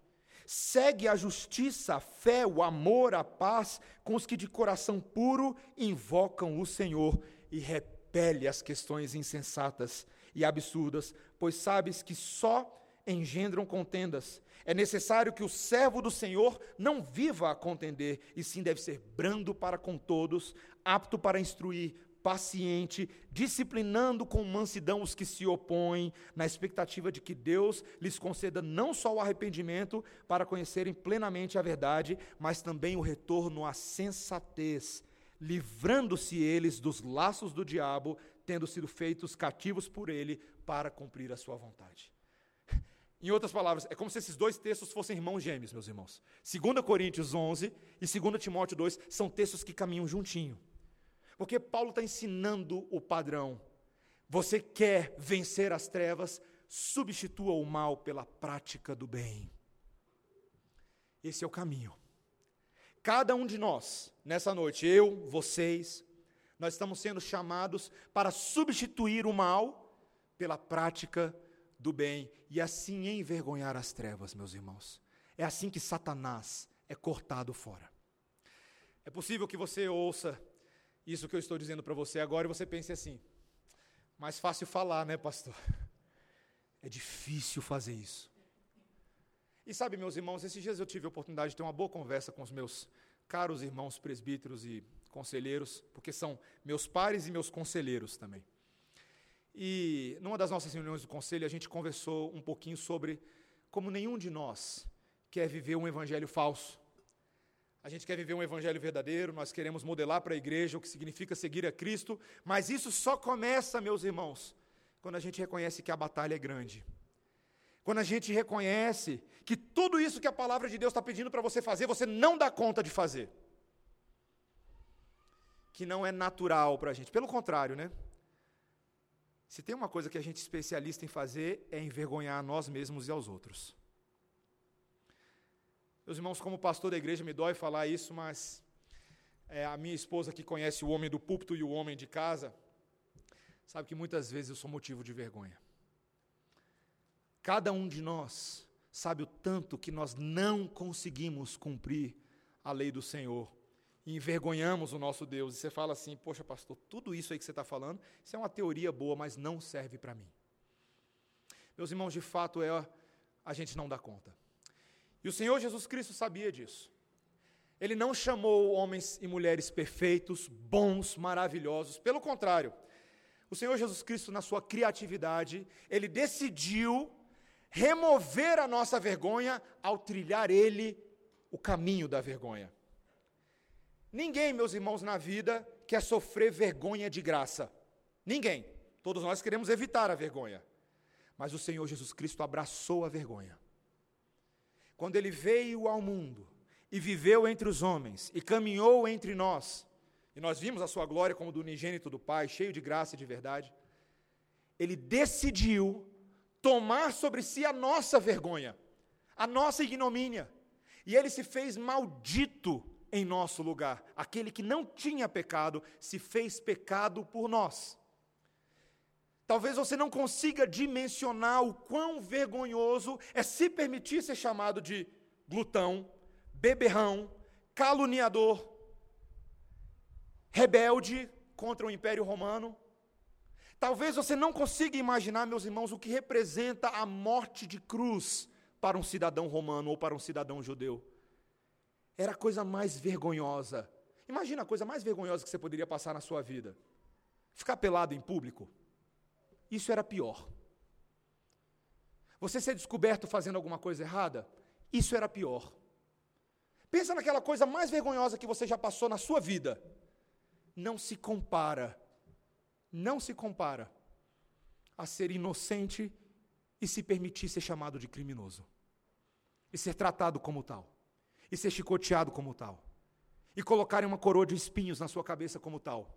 Segue a justiça, a fé, o amor, a paz com os que de coração puro invocam o Senhor e repele as questões insensatas e absurdas, pois sabes que só engendram contendas. É necessário que o servo do Senhor não viva a contender, e sim deve ser brando para com todos, apto para instruir, paciente, disciplinando com mansidão os que se opõem, na expectativa de que Deus lhes conceda não só o arrependimento para conhecerem plenamente a verdade, mas também o retorno à sensatez, livrando-se eles dos laços do diabo, tendo sido feitos cativos por ele para cumprir a sua vontade. Em outras palavras, é como se esses dois textos fossem irmãos gêmeos, meus irmãos. 2 Coríntios 11 e 2 Timóteo 2 são textos que caminham juntinho. Porque Paulo está ensinando o padrão. Você quer vencer as trevas, substitua o mal pela prática do bem. Esse é o caminho. Cada um de nós, nessa noite, eu, vocês, nós estamos sendo chamados para substituir o mal pela prática do bem e assim envergonhar as trevas, meus irmãos. É assim que Satanás é cortado fora. É possível que você ouça isso que eu estou dizendo para você agora e você pense assim: mais fácil falar, né, pastor? É difícil fazer isso. E sabe, meus irmãos, esses dias eu tive a oportunidade de ter uma boa conversa com os meus caros irmãos presbíteros e conselheiros, porque são meus pares e meus conselheiros também. E numa das nossas reuniões do conselho, a gente conversou um pouquinho sobre como nenhum de nós quer viver um evangelho falso. A gente quer viver um evangelho verdadeiro, nós queremos modelar para a igreja o que significa seguir a Cristo, mas isso só começa, meus irmãos, quando a gente reconhece que a batalha é grande. Quando a gente reconhece que tudo isso que a palavra de Deus está pedindo para você fazer, você não dá conta de fazer. Que não é natural para a gente. Pelo contrário, né? Se tem uma coisa que a gente é especialista em fazer, é envergonhar a nós mesmos e aos outros. Meus irmãos, como pastor da igreja, me dói falar isso, mas é, a minha esposa que conhece o homem do púlpito e o homem de casa, sabe que muitas vezes eu sou motivo de vergonha. Cada um de nós sabe o tanto que nós não conseguimos cumprir a lei do Senhor e envergonhamos o nosso Deus. E você fala assim: Poxa, pastor, tudo isso aí que você está falando, isso é uma teoria boa, mas não serve para mim. Meus irmãos, de fato é a gente não dá conta. E o Senhor Jesus Cristo sabia disso. Ele não chamou homens e mulheres perfeitos, bons, maravilhosos. Pelo contrário, o Senhor Jesus Cristo, na sua criatividade, ele decidiu remover a nossa vergonha ao trilhar ele o caminho da vergonha. Ninguém, meus irmãos, na vida quer sofrer vergonha de graça. Ninguém. Todos nós queremos evitar a vergonha. Mas o Senhor Jesus Cristo abraçou a vergonha quando ele veio ao mundo e viveu entre os homens e caminhou entre nós, e nós vimos a sua glória como do unigênito do Pai, cheio de graça e de verdade, ele decidiu tomar sobre si a nossa vergonha, a nossa ignomínia, e ele se fez maldito em nosso lugar. Aquele que não tinha pecado se fez pecado por nós. Talvez você não consiga dimensionar o quão vergonhoso é se permitir ser chamado de glutão, beberrão, caluniador, rebelde contra o Império Romano. Talvez você não consiga imaginar, meus irmãos, o que representa a morte de cruz para um cidadão romano ou para um cidadão judeu. Era a coisa mais vergonhosa. Imagina a coisa mais vergonhosa que você poderia passar na sua vida: ficar pelado em público. Isso era pior. Você ser descoberto fazendo alguma coisa errada, isso era pior. Pensa naquela coisa mais vergonhosa que você já passou na sua vida. Não se compara, não se compara a ser inocente e se permitir ser chamado de criminoso, e ser tratado como tal, e ser chicoteado como tal, e colocarem uma coroa de espinhos na sua cabeça como tal,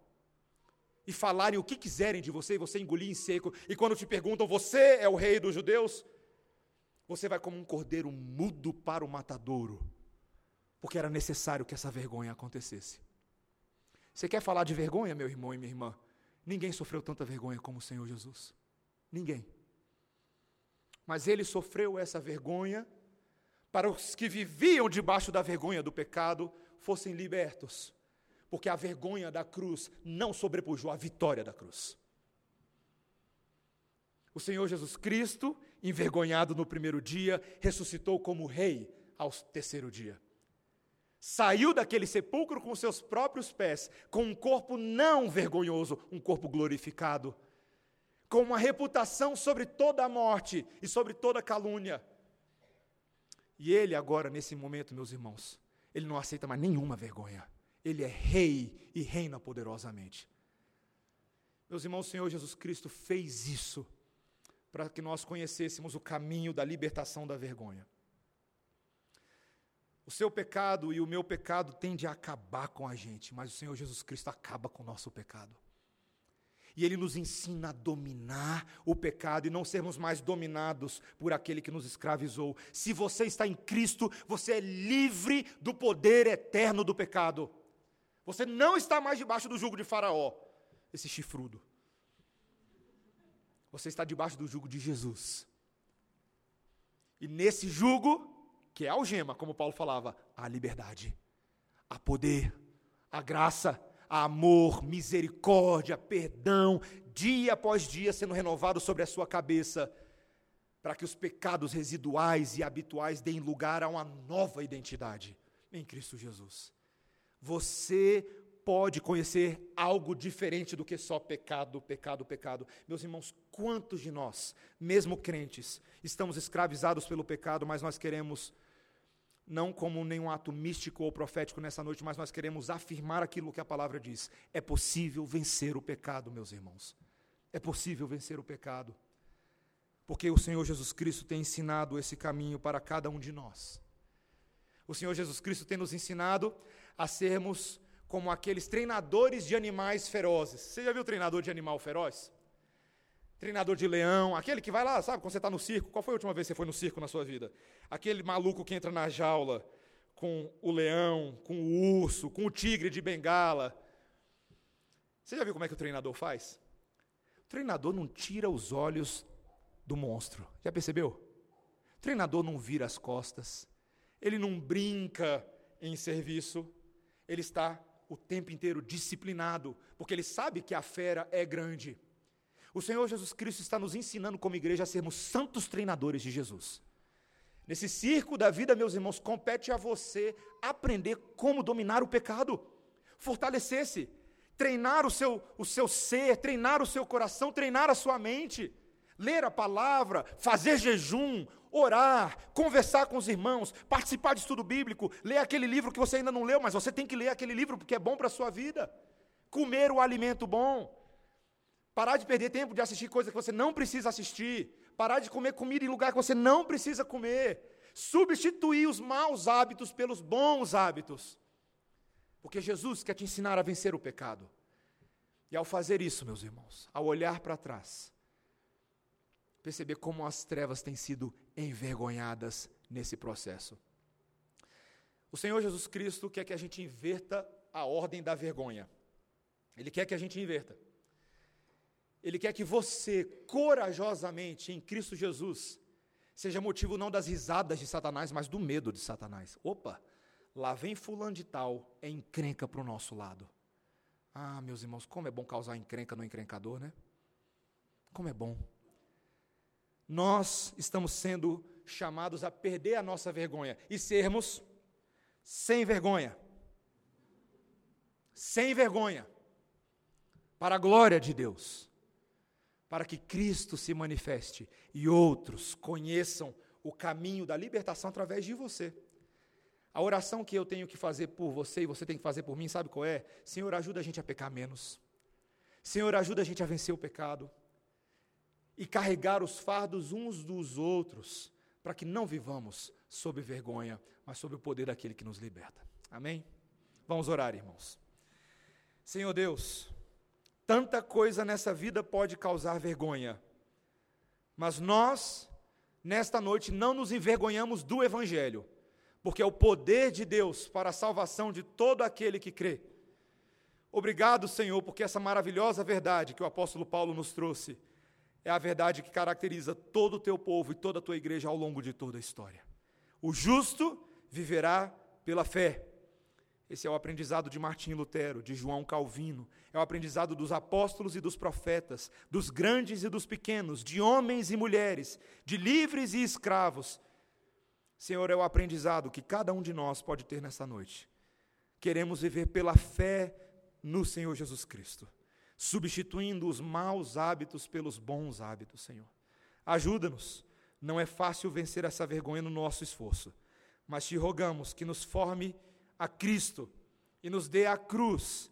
e falarem o que quiserem de você e você engolir em seco, e quando te perguntam, você é o rei dos judeus? Você vai como um cordeiro mudo para o matadouro, porque era necessário que essa vergonha acontecesse. Você quer falar de vergonha, meu irmão e minha irmã? Ninguém sofreu tanta vergonha como o Senhor Jesus. Ninguém. Mas ele sofreu essa vergonha para os que viviam debaixo da vergonha do pecado fossem libertos, porque a vergonha da cruz não sobrepujou a vitória da cruz. O Senhor Jesus Cristo, envergonhado no primeiro dia, ressuscitou como rei ao terceiro dia. Saiu daquele sepulcro com seus próprios pés, com um corpo não vergonhoso, um corpo glorificado, com uma reputação sobre toda a morte e sobre toda calúnia. E ele agora, nesse momento, meus irmãos, ele não aceita mais nenhuma vergonha. Ele é rei e reina poderosamente. Meus irmãos, o Senhor Jesus Cristo fez isso para que nós conhecêssemos o caminho da libertação da vergonha. O seu pecado e o meu pecado tende a acabar com a gente, mas o Senhor Jesus Cristo acaba com o nosso pecado. E Ele nos ensina a dominar o pecado e não sermos mais dominados por aquele que nos escravizou. Se você está em Cristo, você é livre do poder eterno do pecado. Você não está mais debaixo do jugo de Faraó, esse chifrudo. Você está debaixo do jugo de Jesus. E nesse jugo, que é algema, como Paulo falava, há liberdade, há poder, há graça, há amor, misericórdia, perdão, dia após dia sendo renovado sobre a sua cabeça, para que os pecados residuais e habituais deem lugar a uma nova identidade em Cristo Jesus. Você pode conhecer algo diferente do que só pecado, pecado, pecado. Meus irmãos, quantos de nós, mesmo crentes, estamos escravizados pelo pecado, mas nós queremos, não como nenhum ato místico ou profético nessa noite, mas nós queremos afirmar aquilo que a palavra diz. É possível vencer o pecado, meus irmãos. É possível vencer o pecado. Porque o Senhor Jesus Cristo tem ensinado esse caminho para cada um de nós. O Senhor Jesus Cristo tem nos ensinado a sermos como aqueles treinadores de animais ferozes. Você já viu treinador de animal feroz? Treinador de leão, aquele que vai lá, sabe, quando você está no circo. Qual foi a última vez que você foi no circo na sua vida? Aquele maluco que entra na jaula com o leão, com o urso, com o tigre de bengala. Você já viu como é que o treinador faz? O treinador não tira os olhos do monstro. Já percebeu? O treinador não vira as costas. Ele não brinca em serviço. Ele está o tempo inteiro disciplinado, porque ele sabe que a fera é grande. O Senhor Jesus Cristo está nos ensinando como igreja a sermos santos treinadores de Jesus. Nesse circo da vida, meus irmãos, compete a você aprender como dominar o pecado, fortalecer-se, treinar o seu, o seu ser, treinar o seu coração, treinar a sua mente, ler a palavra, fazer jejum, orar, conversar com os irmãos, participar de estudo bíblico, ler aquele livro que você ainda não leu, mas você tem que ler aquele livro porque é bom para a sua vida. Comer o alimento bom. Parar de perder tempo de assistir coisas que você não precisa assistir. Parar de comer comida em lugar que você não precisa comer. Substituir os maus hábitos pelos bons hábitos. Porque Jesus quer te ensinar a vencer o pecado. E ao fazer isso, meus irmãos, ao olhar para trás, perceber como as trevas têm sido envergonhadas nesse processo. O Senhor Jesus Cristo quer que a gente inverta a ordem da vergonha. Ele quer que a gente inverta. Ele quer que você, corajosamente, em Cristo Jesus, seja motivo não das risadas de Satanás, mas do medo de Satanás. Opa, lá vem fulano de tal, é encrenca para o nosso lado. Ah, meus irmãos, como é bom causar encrenca no encrencador, né? Como é bom nós estamos sendo chamados a perder a nossa vergonha e sermos sem vergonha. Sem vergonha. Para a glória de Deus. Para que Cristo se manifeste e outros conheçam o caminho da libertação através de você. A oração que eu tenho que fazer por você e você tem que fazer por mim, sabe qual é? Senhor, ajuda a gente a pecar menos. Senhor, ajuda a gente a vencer o pecado e carregar os fardos uns dos outros, para que não vivamos sob vergonha, mas sob o poder daquele que nos liberta. Amém? Vamos orar, irmãos. Senhor Deus, tanta coisa nessa vida pode causar vergonha, mas nós, nesta noite, não nos envergonhamos do Evangelho, porque é o poder de Deus para a salvação de todo aquele que crê. Obrigado, Senhor, porque essa maravilhosa verdade que o apóstolo Paulo nos trouxe é a verdade que caracteriza todo o teu povo e toda a tua igreja ao longo de toda a história. O justo viverá pela fé. Esse é o aprendizado de Martim Lutero, de João Calvino, é o aprendizado dos apóstolos e dos profetas, dos grandes e dos pequenos, de homens e mulheres, de livres e escravos. Senhor, é o aprendizado que cada um de nós pode ter nessa noite. Queremos viver pela fé no Senhor Jesus Cristo, substituindo os maus hábitos pelos bons hábitos, Senhor. Ajuda-nos. Não é fácil vencer essa vergonha no nosso esforço, mas te rogamos que nos forme a Cristo e nos dê a cruz,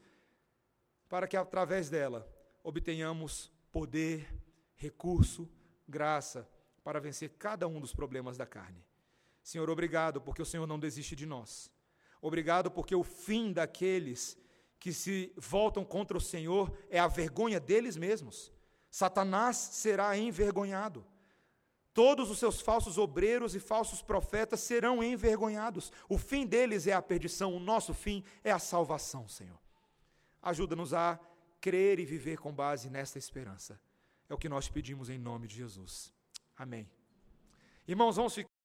para que através dela obtenhamos poder, recurso, graça para vencer cada um dos problemas da carne. Senhor, obrigado porque o Senhor não desiste de nós. Obrigado porque o fim daqueles que se voltam contra o Senhor é a vergonha deles mesmos. Satanás será envergonhado. Todos os seus falsos obreiros e falsos profetas serão envergonhados. O fim deles é a perdição, o nosso fim é a salvação, Senhor. Ajuda-nos a crer e viver com base nesta esperança. É o que nós pedimos em nome de Jesus. Amém. Irmãos, vamos ficar.